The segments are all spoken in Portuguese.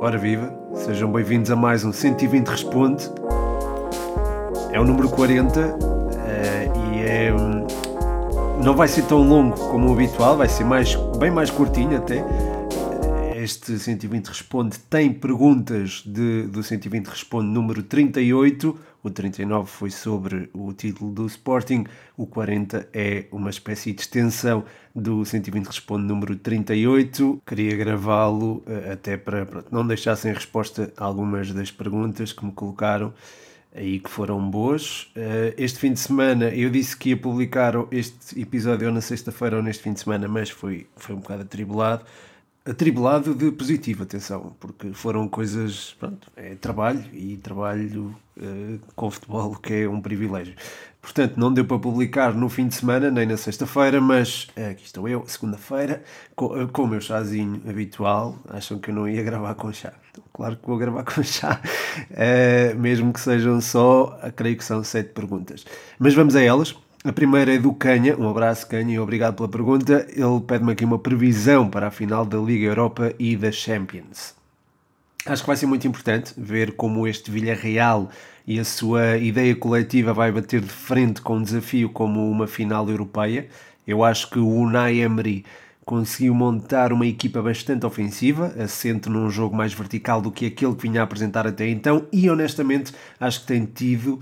Ora viva, sejam bem-vindos a mais um 120 Responde. É o número 40 uh, eh, e é. Um, não vai ser tão longo como o habitual, vai ser mais, bem mais curtinho até. Este 120 Responde tem perguntas de, do 120 Responde número 38 o 39 foi sobre o título do Sporting, o 40 é uma espécie de extensão do 120 Responde número 38. Queria gravá-lo eh, até para pronto, não deixar sem resposta algumas das perguntas que me colocaram aí que foram boas. Eh, este fim de semana eu disse que ia publicar este episódio ou na sexta-feira ou neste fim de semana, mas foi, foi um bocado atribulado atribulado de positivo, atenção, porque foram coisas, pronto, é trabalho e trabalho uh, com futebol que é um privilégio. Portanto, não deu para publicar no fim de semana, nem na sexta-feira, mas uh, aqui estou eu, segunda-feira, com, uh, com o meu chazinho habitual. Acham que eu não ia gravar com chá? Então, claro que vou gravar com chá, mesmo que sejam só, creio que são sete perguntas. Mas vamos a elas. A primeira é do Canha, um abraço Canha e obrigado pela pergunta. Ele pede-me aqui uma previsão para a final da Liga Europa e da Champions. Acho que vai ser muito importante ver como este Villarreal e a sua ideia coletiva vai bater de frente com um desafio como uma final europeia. Eu acho que o Unai Emery conseguiu montar uma equipa bastante ofensiva, assente num jogo mais vertical do que aquele que vinha a apresentar até então e honestamente acho que tem tido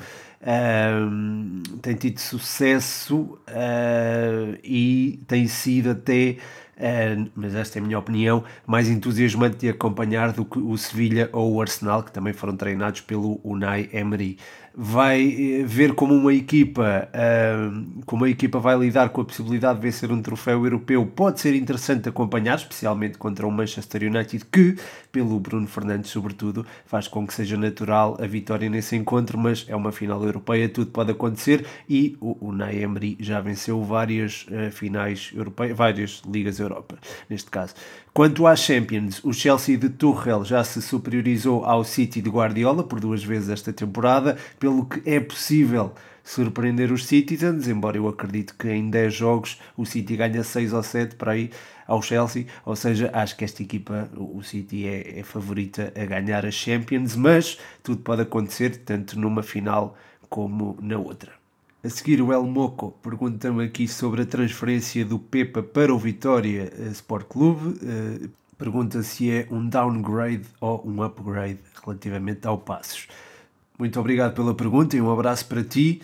tem tido sucesso uh, e tem sido até, uh, mas esta é a minha opinião, mais entusiasmante de acompanhar do que o Sevilha ou o Arsenal, que também foram treinados pelo Unai Emery vai eh, ver como uma equipa uh, como a equipa vai lidar com a possibilidade de vencer um troféu europeu pode ser interessante acompanhar, especialmente contra o Manchester United que, pelo Bruno Fernandes sobretudo, faz com que seja natural a vitória nesse encontro, mas é uma final europeia, tudo pode acontecer e o, o Emery já venceu várias uh, finais europeias, várias ligas Europa, neste caso. Quanto às Champions, o Chelsea de Tuchel já se superiorizou ao City de Guardiola por duas vezes esta temporada, pelo que é possível surpreender os Citizens, embora eu acredito que em 10 jogos o City ganha 6 ou 7 para aí ao Chelsea, ou seja, acho que esta equipa, o City é, é favorita a ganhar a Champions, mas tudo pode acontecer, tanto numa final como na outra. A seguir, o El Moco pergunta-me aqui sobre a transferência do Pepa para o Vitória Sport Clube. Uh, pergunta se é um downgrade ou um upgrade relativamente ao Passos. Muito obrigado pela pergunta e um abraço para ti.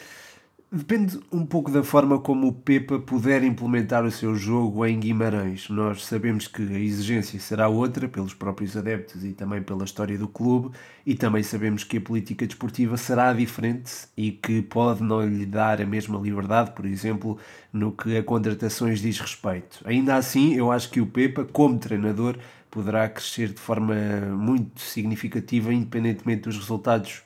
Depende um pouco da forma como o Pepa puder implementar o seu jogo em Guimarães. Nós sabemos que a exigência será outra pelos próprios adeptos e também pela história do clube, e também sabemos que a política desportiva será diferente e que pode não lhe dar a mesma liberdade, por exemplo, no que a contratações diz respeito. Ainda assim, eu acho que o Pepa, como treinador, poderá crescer de forma muito significativa, independentemente dos resultados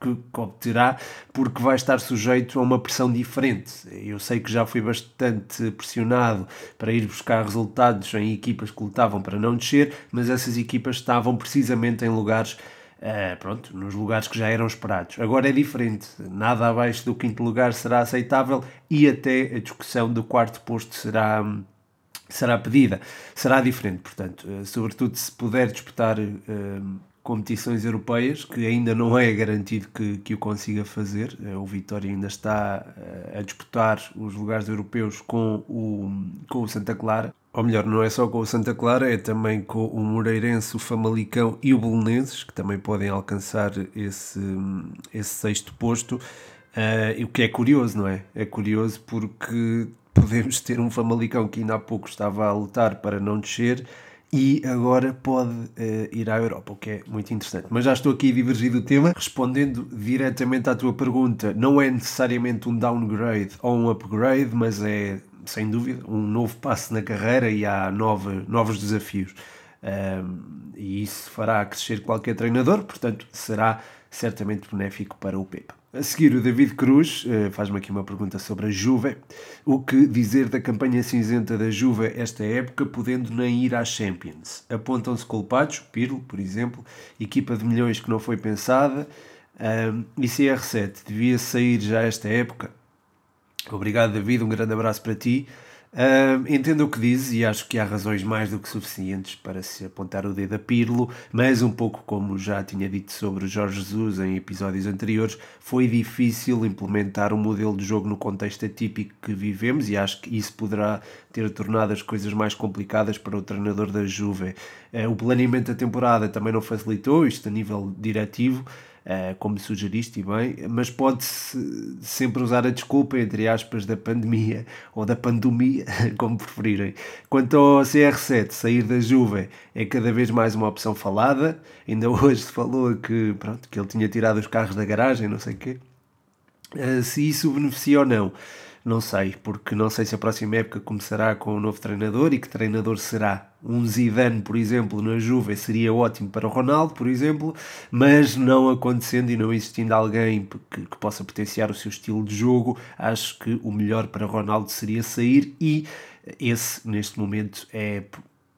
que, obterá, porque vai estar sujeito a uma pressão diferente. Eu sei que já fui bastante pressionado para ir buscar resultados em equipas que lutavam para não descer, mas essas equipas estavam precisamente em lugares. Uh, pronto, nos lugares que já eram esperados. Agora é diferente, nada abaixo do quinto lugar será aceitável e até a discussão do quarto posto será, será pedida. Será diferente, portanto, uh, sobretudo se puder disputar uh, competições europeias, que ainda não é garantido que, que o consiga fazer. Eh, o Vitória ainda está eh, a disputar os lugares europeus com o, com o Santa Clara. Ou melhor, não é só com o Santa Clara, é também com o Moreirense, o Famalicão e o Belenenses, que também podem alcançar esse, esse sexto posto. Uh, o que é curioso, não é? É curioso porque podemos ter um Famalicão que ainda há pouco estava a lutar para não descer e agora pode uh, ir à Europa, o que é muito interessante. Mas já estou aqui a divergir do tema, respondendo diretamente à tua pergunta, não é necessariamente um downgrade ou um upgrade, mas é, sem dúvida, um novo passo na carreira e há nova, novos desafios. Um, e isso fará crescer qualquer treinador, portanto, será certamente benéfico para o Pepe. A seguir, o David Cruz uh, faz-me aqui uma pergunta sobre a Juve. O que dizer da campanha cinzenta da Juve esta época, podendo nem ir às Champions? Apontam-se culpados, Pirlo, por exemplo, equipa de milhões que não foi pensada, um, e CR7 devia sair já esta época? Obrigado, David. Um grande abraço para ti. Uh, entendo o que dizes e acho que há razões mais do que suficientes para se apontar o dedo a Pirlo, mas um pouco como já tinha dito sobre Jorge Jesus em episódios anteriores, foi difícil implementar um modelo de jogo no contexto atípico que vivemos e acho que isso poderá ter tornado as coisas mais complicadas para o treinador da Juve. Uh, o planeamento da temporada também não facilitou, isto a nível diretivo, como sugeriste bem, mas pode-se sempre usar a desculpa, entre aspas, da pandemia ou da pandemia, como preferirem. Quanto ao CR7, sair da Juve é cada vez mais uma opção falada. Ainda hoje se falou que, pronto, que ele tinha tirado os carros da garagem, não sei o quê. Uh, se isso beneficia ou não não sei, porque não sei se a próxima época começará com um novo treinador e que treinador será. Um Zidane, por exemplo, na Juve seria ótimo para o Ronaldo, por exemplo, mas não acontecendo e não existindo alguém que, que possa potenciar o seu estilo de jogo, acho que o melhor para Ronaldo seria sair e esse, neste momento, é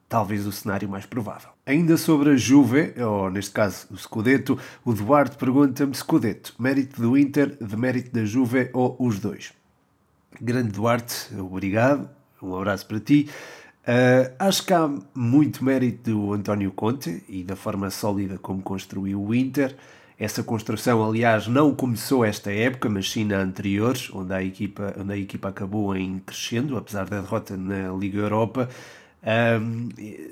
talvez o cenário mais provável. Ainda sobre a Juve, ou neste caso o Scudetto, o Duarte pergunta-me Scudetto, mérito do Inter, de mérito da Juve ou os dois? Grande Duarte, obrigado, um abraço para ti. Uh, acho que há muito mérito do António Conte e da forma sólida como construiu o Inter. Essa construção, aliás, não começou esta época, mas sim na anterior, onde a equipa, onde a equipa acabou em crescendo, apesar da derrota na Liga Europa. Um,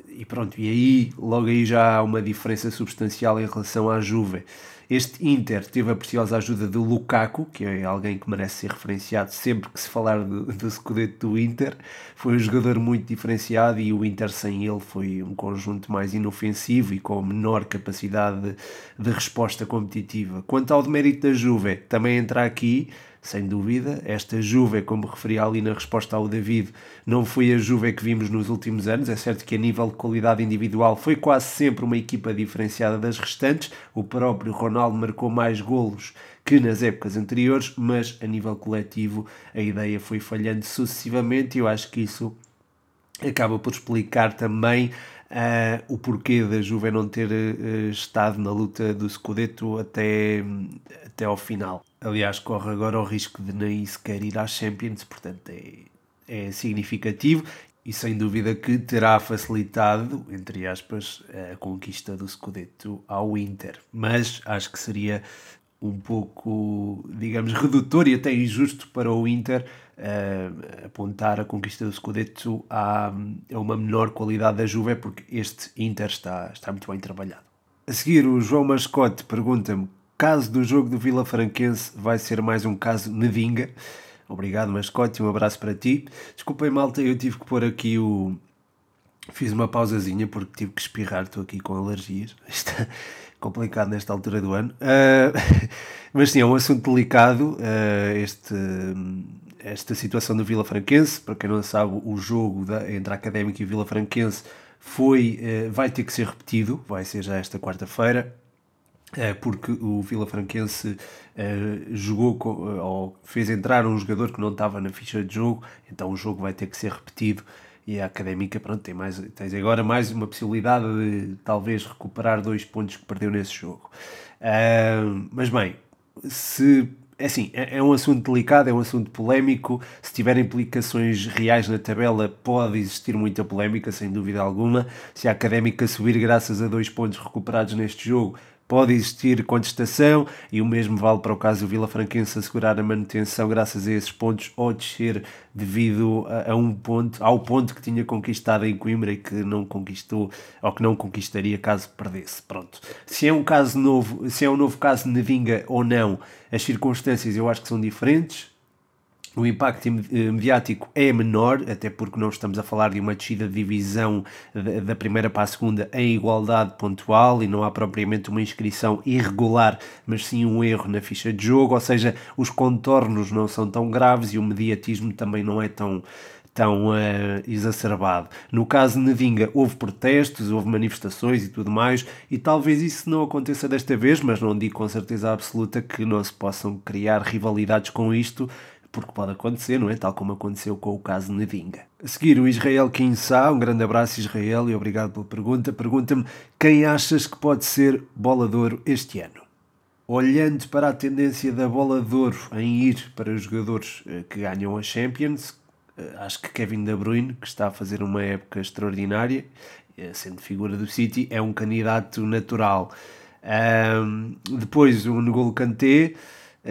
e pronto, e aí logo aí já há uma diferença substancial em relação à Juve. Este Inter teve a preciosa ajuda de Lukaku, que é alguém que merece ser referenciado sempre que se falar do, do Scudetto do Inter. Foi um jogador muito diferenciado e o Inter sem ele foi um conjunto mais inofensivo e com menor capacidade de, de resposta competitiva. Quanto ao demérito da Juve, também entra aqui sem dúvida. Esta Juve, como referi ali na resposta ao David, não foi a Juve que vimos nos últimos anos. É certo que a nível de qualidade individual foi quase sempre uma equipa diferenciada das restantes. O próprio Ronaldo marcou mais golos que nas épocas anteriores, mas a nível coletivo a ideia foi falhando sucessivamente e eu acho que isso acaba por explicar também Uh, o porquê da Juve não ter uh, estado na luta do Scudetto até, até ao final. Aliás, corre agora o risco de nem sequer ir às Champions, portanto é, é significativo e sem dúvida que terá facilitado, entre aspas, a conquista do Scudetto ao Inter. Mas acho que seria um pouco, digamos, redutor e até injusto para o Inter uh, apontar a conquista do Scudetto a, uma menor qualidade da Juve, porque este Inter está, está muito bem trabalhado. A seguir, o João Mascote pergunta-me: caso do jogo do Vila Franquense vai ser mais um caso Nedinga? Obrigado, Mascote, um abraço para ti. Desculpem, malta, eu tive que pôr aqui o. Fiz uma pausazinha porque tive que espirrar, estou aqui com alergias. Está complicado nesta altura do ano. Uh, mas sim, é um assunto delicado. Uh, este esta situação do Vila Franquense, para quem não sabe, o jogo da, entre a Académica e o Vila Franquense foi, eh, vai ter que ser repetido, vai ser já esta quarta-feira, porque o Vila Franquense jogou ou fez entrar um jogador que não estava na ficha de jogo, então o jogo vai ter que ser repetido e a Académica pronto, tem mais, tens agora mais uma possibilidade de talvez recuperar dois pontos que perdeu nesse jogo. Uh, mas bem, se é assim, é, é, um assunto delicado, é um assunto polémico. Se tiver implicações reais na tabela, pode existir muita polémica, sem dúvida alguma. Se a académica subir graças a dois pontos recuperados neste jogo, pode existir contestação e o mesmo vale para o caso do Vila Franquense assegurar a manutenção graças a esses pontos ou descer devido a, a, um ponto, ao ponto que tinha conquistado em Coimbra e que não conquistou ou que não conquistaria caso perdesse. Pronto. Se é um caso novo, se é um novo caso de Nevinga ou não, as circunstâncias eu acho que são diferentes o impacto eh, mediático é menor, até porque não estamos a falar de uma descida de divisão da primeira para a segunda em igualdade pontual e não há propriamente uma inscrição irregular, mas sim um erro na ficha de jogo, ou seja, os contornos não são tão graves e o mediatismo também não é tão tão uh, exacerbado. No caso de Nedinga, houve protestos, houve manifestações e tudo mais, e talvez isso não aconteça desta vez, mas não digo com certeza absoluta que não se possam criar rivalidades com isto, porque pode acontecer, não é? Tal como aconteceu com o caso Nedinga. A seguir, o Israel Kinsá, um grande abraço Israel e obrigado pela pergunta. Pergunta-me quem achas que pode ser bolador este ano? olhando para a tendência da bola de ouro em ir para os jogadores eh, que ganham a Champions, eh, acho que Kevin De Bruyne, que está a fazer uma época extraordinária, eh, sendo figura do City, é um candidato natural. Um, depois o N'Golo Kanté,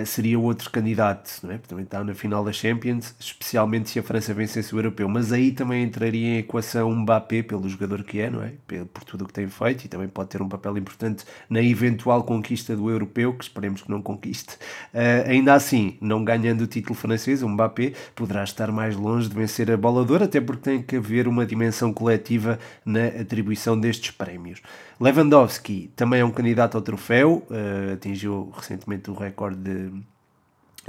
seria outro candidato, não é? também está na final da Champions, especialmente se a França vencesse o Europeu. Mas aí também entraria em equação Mbappé, pelo jogador que é, não é? Por tudo o que tem feito e também pode ter um papel importante na eventual conquista do Europeu, que esperemos que não conquiste. Uh, ainda assim, não ganhando o título francês, o Mbappé poderá estar mais longe de vencer a bola até porque tem que haver uma dimensão coletiva na atribuição destes prémios. Lewandowski também é um candidato ao troféu, uh, atingiu recentemente o recorde de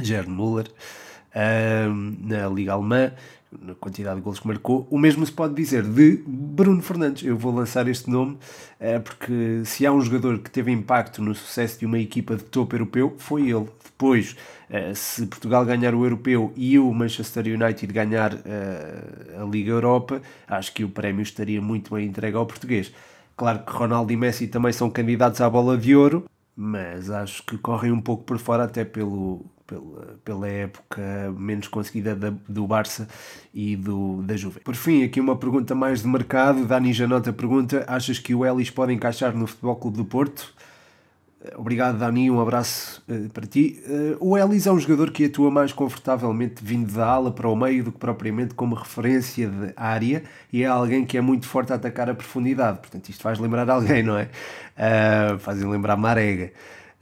Gerd Müller uh, na Liga Alemã, na quantidade de gols que marcou. O mesmo se pode dizer de Bruno Fernandes. Eu vou lançar este nome uh, porque se há um jogador que teve impacto no sucesso de uma equipa de topo europeu, foi ele. Depois, se Portugal ganhar o europeu e o Manchester United ganhar a Liga Europa, acho que o prémio estaria muito bem entregue ao português. Claro que Ronaldo e Messi também são candidatos à bola de ouro, mas acho que correm um pouco por fora, até pelo, pela, pela época menos conseguida da, do Barça e do, da Juve. Por fim, aqui uma pergunta mais de mercado. Dani Janota pergunta: achas que o Ellis pode encaixar no Futebol Clube do Porto? Obrigado, Dani. Um abraço uh, para ti. Uh, o Ellis é um jogador que atua mais confortavelmente vindo da ala para o meio do que propriamente como referência de área e é alguém que é muito forte a atacar a profundidade. Portanto, isto faz lembrar alguém, não é? Uh, fazem lembrar Marega.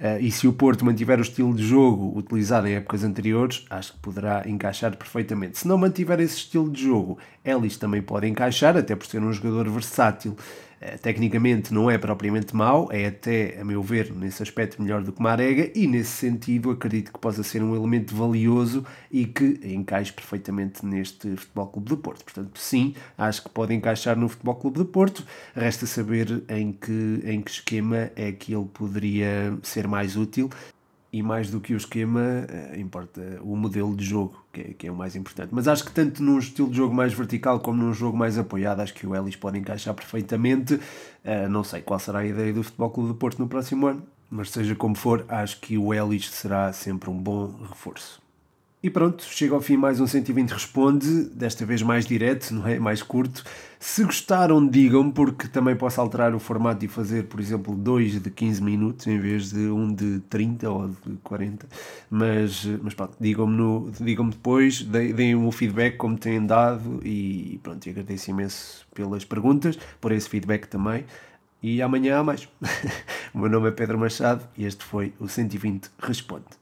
Uh, e se o Porto mantiver o estilo de jogo utilizado em épocas anteriores, acho que poderá encaixar perfeitamente. Se não mantiver esse estilo de jogo, Ellis também pode encaixar, até por ser um jogador versátil. Eh, tecnicamente não é propriamente mau, é até, a meu ver, nesse aspecto melhor do que Marega e nesse sentido acredito que possa ser um elemento valioso e que encaixe perfeitamente neste Futebol Clube do Porto. Portanto, sim, acho que pode encaixar no Futebol Clube do Porto. Resta saber em que, em que esquema é que ele poderia ser mais útil e mais do que o esquema, eh, importa o modelo de jogo, que é, que é, o mais importante. Mas acho que tanto num estilo de jogo mais vertical como num jogo mais apoiado, acho que o Ellis pode encaixar perfeitamente. Uh, não sei qual será a ideia do Futebol Clube do Porto no próximo ano, mas seja como for, acho que o Ellis será sempre um bom reforço. E pronto, chega ao fim mais um 120 Responde, desta vez mais direto, não é? Mais curto. Se gostaram, digam-me, porque também posso alterar o formato e fazer, por exemplo, dois de 15 minutos em vez de um de 30 ou de 40. Mas, mas pronto, digam-me digam depois, deem o feedback como têm dado e pronto, e agradeço imenso pelas perguntas, por esse feedback também. E amanhã há mais. o meu nome é Pedro Machado e este foi o 120 Responde.